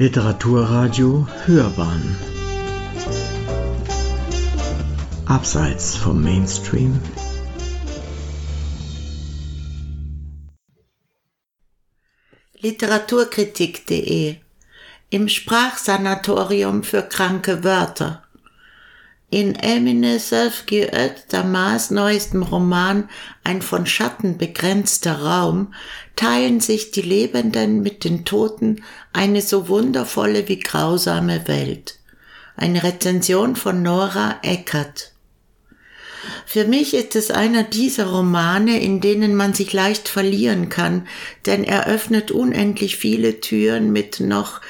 Literaturradio Hörbahn. Abseits vom Mainstream. Literaturkritik.de Im Sprachsanatorium für kranke Wörter in Emine Sefgiöt Damas neuestem Roman Ein von Schatten begrenzter Raum teilen sich die Lebenden mit den Toten eine so wundervolle wie grausame Welt. Eine Rezension von Nora Eckert. Für mich ist es einer dieser Romane, in denen man sich leicht verlieren kann, denn er öffnet unendlich viele Türen mit noch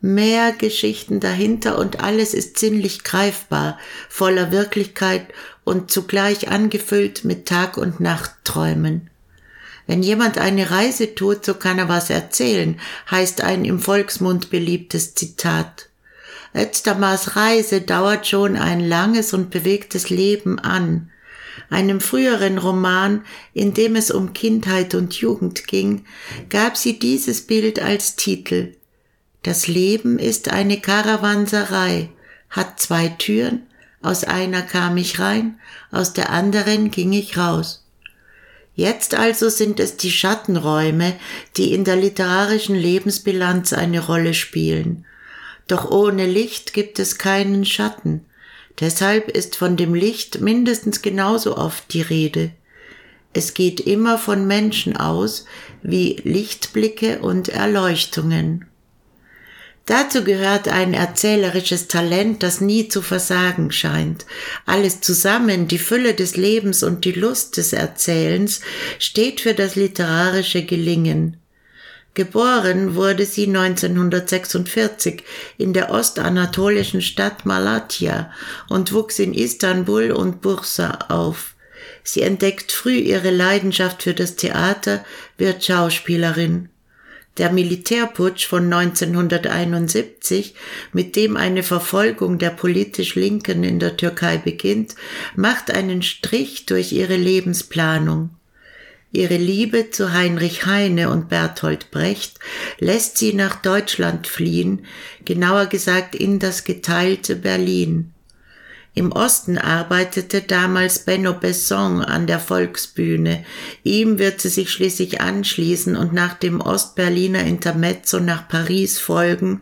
mehr Geschichten dahinter und alles ist sinnlich greifbar, voller Wirklichkeit und zugleich angefüllt mit Tag- und Nachtträumen. Wenn jemand eine Reise tut, so kann er was erzählen, heißt ein im Volksmund beliebtes Zitat. Özdamars Reise dauert schon ein langes und bewegtes Leben an. Einem früheren Roman, in dem es um Kindheit und Jugend ging, gab sie dieses Bild als Titel. Das Leben ist eine Karawanserei, hat zwei Türen, aus einer kam ich rein, aus der anderen ging ich raus. Jetzt also sind es die Schattenräume, die in der literarischen Lebensbilanz eine Rolle spielen. Doch ohne Licht gibt es keinen Schatten. Deshalb ist von dem Licht mindestens genauso oft die Rede. Es geht immer von Menschen aus, wie Lichtblicke und Erleuchtungen. Dazu gehört ein erzählerisches Talent, das nie zu versagen scheint. Alles zusammen, die Fülle des Lebens und die Lust des Erzählens, steht für das literarische Gelingen. Geboren wurde sie 1946 in der ostanatolischen Stadt Malatya und wuchs in Istanbul und Bursa auf. Sie entdeckt früh ihre Leidenschaft für das Theater, wird Schauspielerin. Der Militärputsch von 1971, mit dem eine Verfolgung der politisch Linken in der Türkei beginnt, macht einen Strich durch ihre Lebensplanung. Ihre Liebe zu Heinrich Heine und Bertolt Brecht lässt sie nach Deutschland fliehen, genauer gesagt in das geteilte Berlin. Im Osten arbeitete damals Benno Besson an der Volksbühne. Ihm wird sie sich schließlich anschließen und nach dem Ostberliner Intermezzo nach Paris folgen,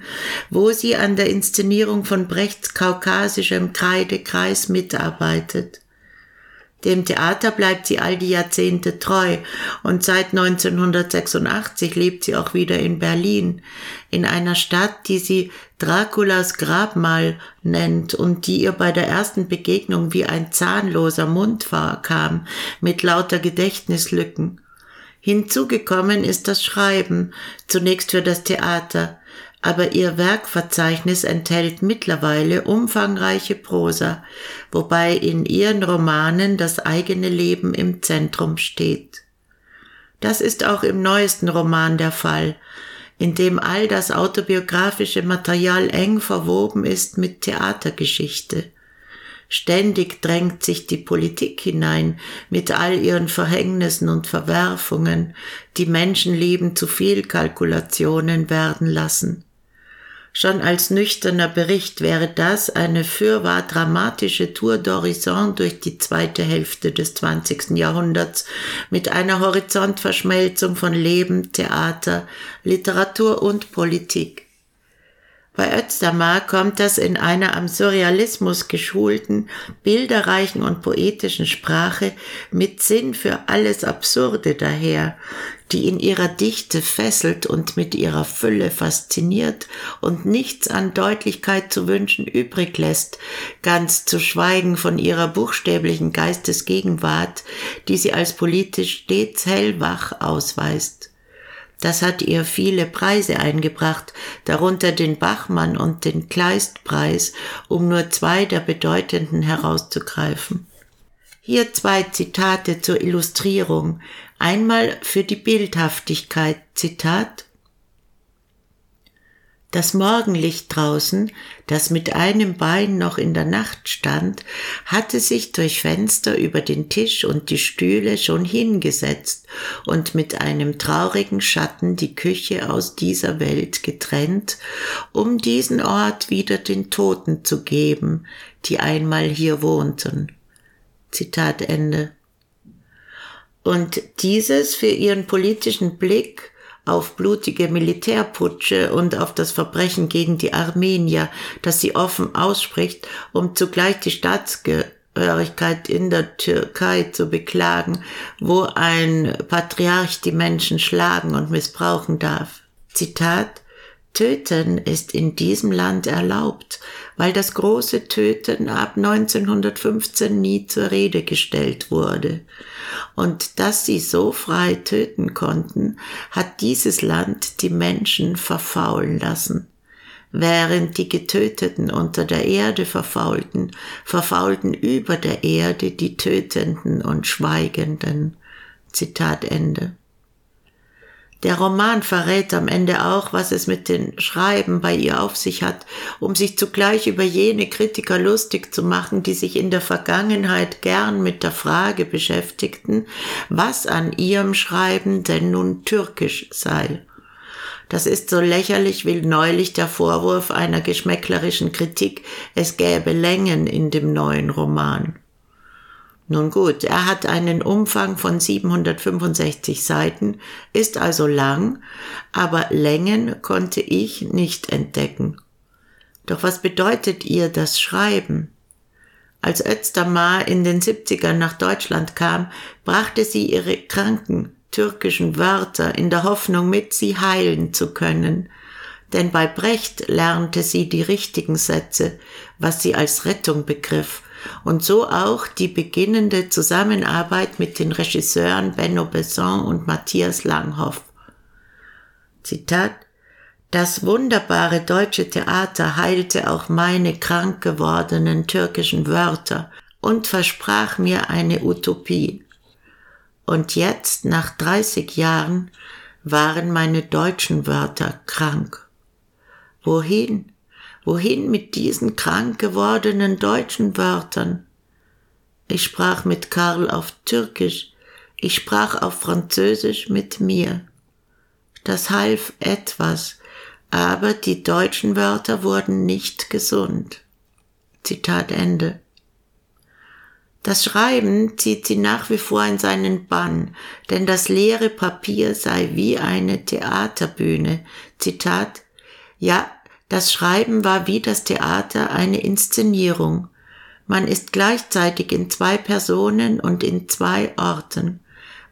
wo sie an der Inszenierung von Brechts kaukasischem Kreidekreis mitarbeitet. Dem Theater bleibt sie all die Jahrzehnte treu und seit 1986 lebt sie auch wieder in Berlin, in einer Stadt, die sie Draculas Grabmal nennt und die ihr bei der ersten Begegnung wie ein zahnloser Mund vorkam, mit lauter Gedächtnislücken. Hinzugekommen ist das Schreiben, zunächst für das Theater, aber ihr Werkverzeichnis enthält mittlerweile umfangreiche Prosa, wobei in ihren Romanen das eigene Leben im Zentrum steht. Das ist auch im neuesten Roman der Fall, in dem all das autobiografische Material eng verwoben ist mit Theatergeschichte. Ständig drängt sich die Politik hinein mit all ihren Verhängnissen und Verwerfungen, die Menschenleben zu Fehlkalkulationen werden lassen. Schon als nüchterner Bericht wäre das eine fürwahr dramatische Tour d'Horizon durch die zweite Hälfte des 20. Jahrhunderts mit einer Horizontverschmelzung von Leben, Theater, Literatur und Politik. Bei Özdamar kommt das in einer am Surrealismus geschulten, bilderreichen und poetischen Sprache mit Sinn für alles Absurde daher, die in ihrer Dichte fesselt und mit ihrer Fülle fasziniert und nichts an Deutlichkeit zu wünschen übrig lässt, ganz zu schweigen von ihrer buchstäblichen Geistesgegenwart, die sie als politisch stets hellwach ausweist. Das hat ihr viele Preise eingebracht, darunter den Bachmann und den Kleistpreis, um nur zwei der bedeutenden herauszugreifen. Hier zwei Zitate zur Illustrierung. Einmal für die Bildhaftigkeit, Zitat. Das Morgenlicht draußen, das mit einem Bein noch in der Nacht stand, hatte sich durch Fenster über den Tisch und die Stühle schon hingesetzt und mit einem traurigen Schatten die Küche aus dieser Welt getrennt, um diesen Ort wieder den Toten zu geben, die einmal hier wohnten. Zitat Ende. Und dieses für ihren politischen Blick auf blutige Militärputsche und auf das Verbrechen gegen die Armenier, das sie offen ausspricht, um zugleich die Staatsgehörigkeit in der Türkei zu beklagen, wo ein Patriarch die Menschen schlagen und missbrauchen darf. Zitat Töten ist in diesem Land erlaubt, weil das große Töten ab 1915 nie zur Rede gestellt wurde. Und dass sie so frei töten konnten, hat dieses Land die Menschen verfaulen lassen. Während die Getöteten unter der Erde verfaulten, verfaulten über der Erde die Tötenden und Schweigenden. Zitat Ende. Der Roman verrät am Ende auch, was es mit den Schreiben bei ihr auf sich hat, um sich zugleich über jene Kritiker lustig zu machen, die sich in der Vergangenheit gern mit der Frage beschäftigten, was an ihrem Schreiben denn nun türkisch sei. Das ist so lächerlich wie neulich der Vorwurf einer geschmäcklerischen Kritik, es gäbe Längen in dem neuen Roman. Nun gut, er hat einen Umfang von 765 Seiten, ist also lang, aber Längen konnte ich nicht entdecken. Doch was bedeutet ihr das Schreiben? Als Özdamar in den 70ern nach Deutschland kam, brachte sie ihre kranken türkischen Wörter in der Hoffnung mit, sie heilen zu können. Denn bei Brecht lernte sie die richtigen Sätze, was sie als Rettung begriff, und so auch die beginnende Zusammenarbeit mit den Regisseuren Benno Besson und Matthias Langhoff. Zitat Das wunderbare deutsche Theater heilte auch meine krank gewordenen türkischen Wörter und versprach mir eine Utopie. Und jetzt, nach 30 Jahren, waren meine deutschen Wörter krank. Wohin? Wohin mit diesen krank gewordenen deutschen Wörtern? Ich sprach mit Karl auf Türkisch, ich sprach auf Französisch mit mir. Das half etwas, aber die deutschen Wörter wurden nicht gesund. Zitat Ende. Das Schreiben zieht sie nach wie vor in seinen Bann, denn das leere Papier sei wie eine Theaterbühne. Zitat, ja, das Schreiben war wie das Theater eine Inszenierung. Man ist gleichzeitig in zwei Personen und in zwei Orten.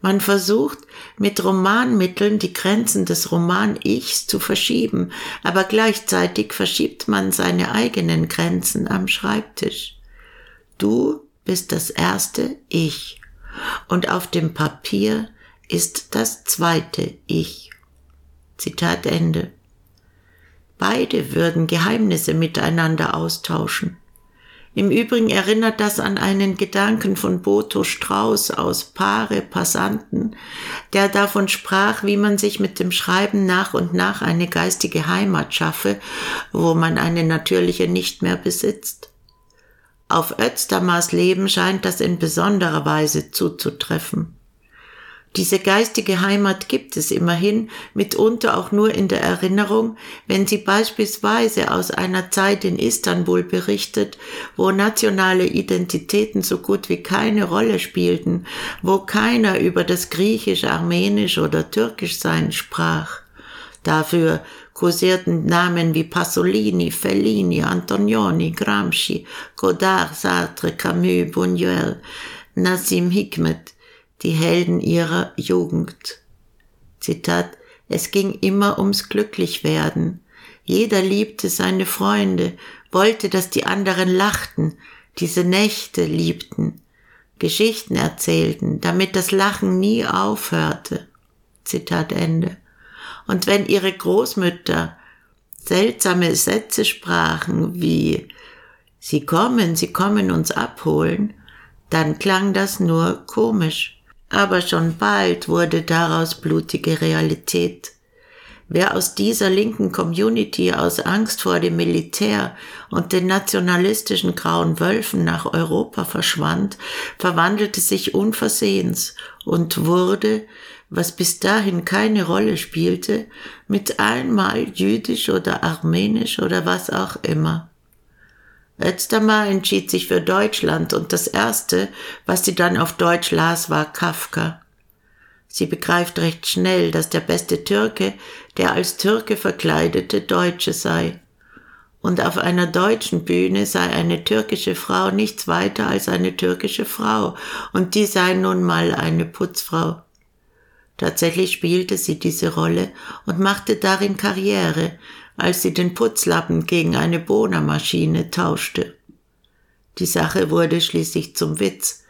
Man versucht mit Romanmitteln die Grenzen des Roman-Ichs zu verschieben, aber gleichzeitig verschiebt man seine eigenen Grenzen am Schreibtisch. Du bist das erste Ich und auf dem Papier ist das zweite Ich. Zitat Ende. Beide würden Geheimnisse miteinander austauschen. Im Übrigen erinnert das an einen Gedanken von Boto Strauß aus Paare Passanten, der davon sprach, wie man sich mit dem Schreiben nach und nach eine geistige Heimat schaffe, wo man eine natürliche nicht mehr besitzt. Auf Özdamars Leben scheint das in besonderer Weise zuzutreffen. Diese geistige Heimat gibt es immerhin, mitunter auch nur in der Erinnerung, wenn sie beispielsweise aus einer Zeit in Istanbul berichtet, wo nationale Identitäten so gut wie keine Rolle spielten, wo keiner über das Griechisch, Armenisch oder Türkisch sein sprach. Dafür kursierten Namen wie Pasolini, Fellini, Antonioni, Gramsci, Godard, Sartre, Camus, Buñuel, Nassim Hikmet, die Helden ihrer Jugend. Zitat, es ging immer ums Glücklichwerden. Jeder liebte seine Freunde, wollte, dass die anderen lachten, diese Nächte liebten, Geschichten erzählten, damit das Lachen nie aufhörte. Zitat Ende. Und wenn ihre Großmütter seltsame Sätze sprachen wie Sie kommen, Sie kommen uns abholen, dann klang das nur komisch aber schon bald wurde daraus blutige Realität. Wer aus dieser linken Community aus Angst vor dem Militär und den nationalistischen grauen Wölfen nach Europa verschwand, verwandelte sich unversehens und wurde, was bis dahin keine Rolle spielte, mit einmal jüdisch oder armenisch oder was auch immer. Özdamar entschied sich für Deutschland und das erste, was sie dann auf Deutsch las, war Kafka. Sie begreift recht schnell, dass der beste Türke, der als Türke verkleidete Deutsche sei. Und auf einer deutschen Bühne sei eine türkische Frau nichts weiter als eine türkische Frau, und die sei nun mal eine Putzfrau. Tatsächlich spielte sie diese Rolle und machte darin Karriere, als sie den Putzlappen gegen eine Bohnermaschine tauschte. Die Sache wurde schließlich zum Witz,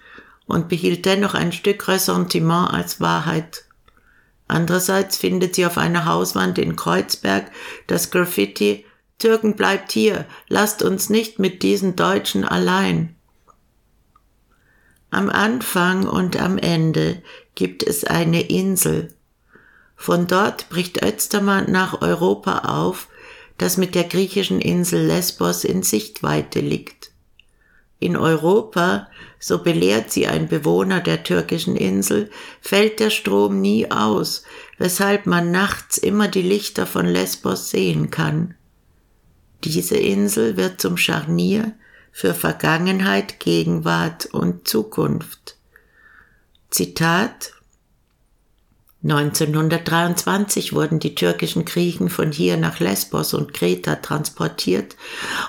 und behielt dennoch ein Stück Ressentiment als Wahrheit. Andererseits findet sie auf einer Hauswand in Kreuzberg das Graffiti Türken bleibt hier, lasst uns nicht mit diesen Deutschen allein. Am Anfang und am Ende gibt es eine Insel. Von dort bricht Östermann nach Europa auf, das mit der griechischen Insel Lesbos in Sichtweite liegt. In Europa so belehrt sie ein Bewohner der türkischen Insel, fällt der Strom nie aus, weshalb man nachts immer die Lichter von Lesbos sehen kann. Diese Insel wird zum Scharnier für Vergangenheit, Gegenwart und Zukunft. Zitat 1923 wurden die türkischen Griechen von hier nach Lesbos und Kreta transportiert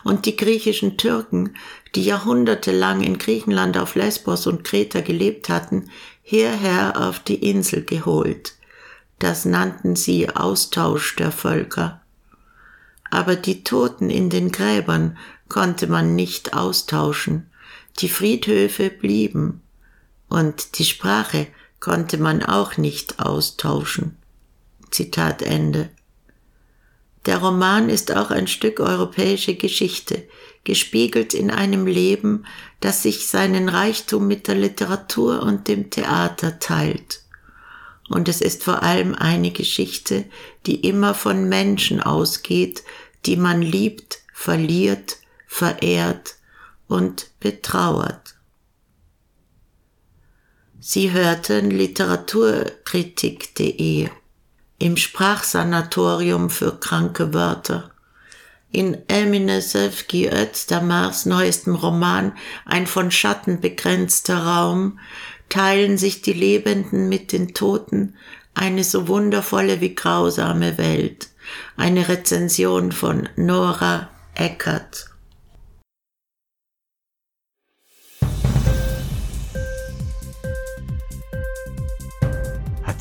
und die griechischen Türken, die jahrhundertelang in Griechenland auf Lesbos und Kreta gelebt hatten, hierher auf die Insel geholt. Das nannten sie Austausch der Völker. Aber die Toten in den Gräbern konnte man nicht austauschen. Die Friedhöfe blieben und die Sprache konnte man auch nicht austauschen. Zitat Ende. Der Roman ist auch ein Stück europäische Geschichte, gespiegelt in einem Leben, das sich seinen Reichtum mit der Literatur und dem Theater teilt. Und es ist vor allem eine Geschichte, die immer von Menschen ausgeht, die man liebt, verliert, verehrt und betrauert. Sie hörten Literaturkritik.de im Sprachsanatorium für kranke Wörter. In Emine Sevgi Özdamars neuestem Roman Ein von Schatten begrenzter Raum teilen sich die Lebenden mit den Toten eine so wundervolle wie grausame Welt. Eine Rezension von Nora Eckert.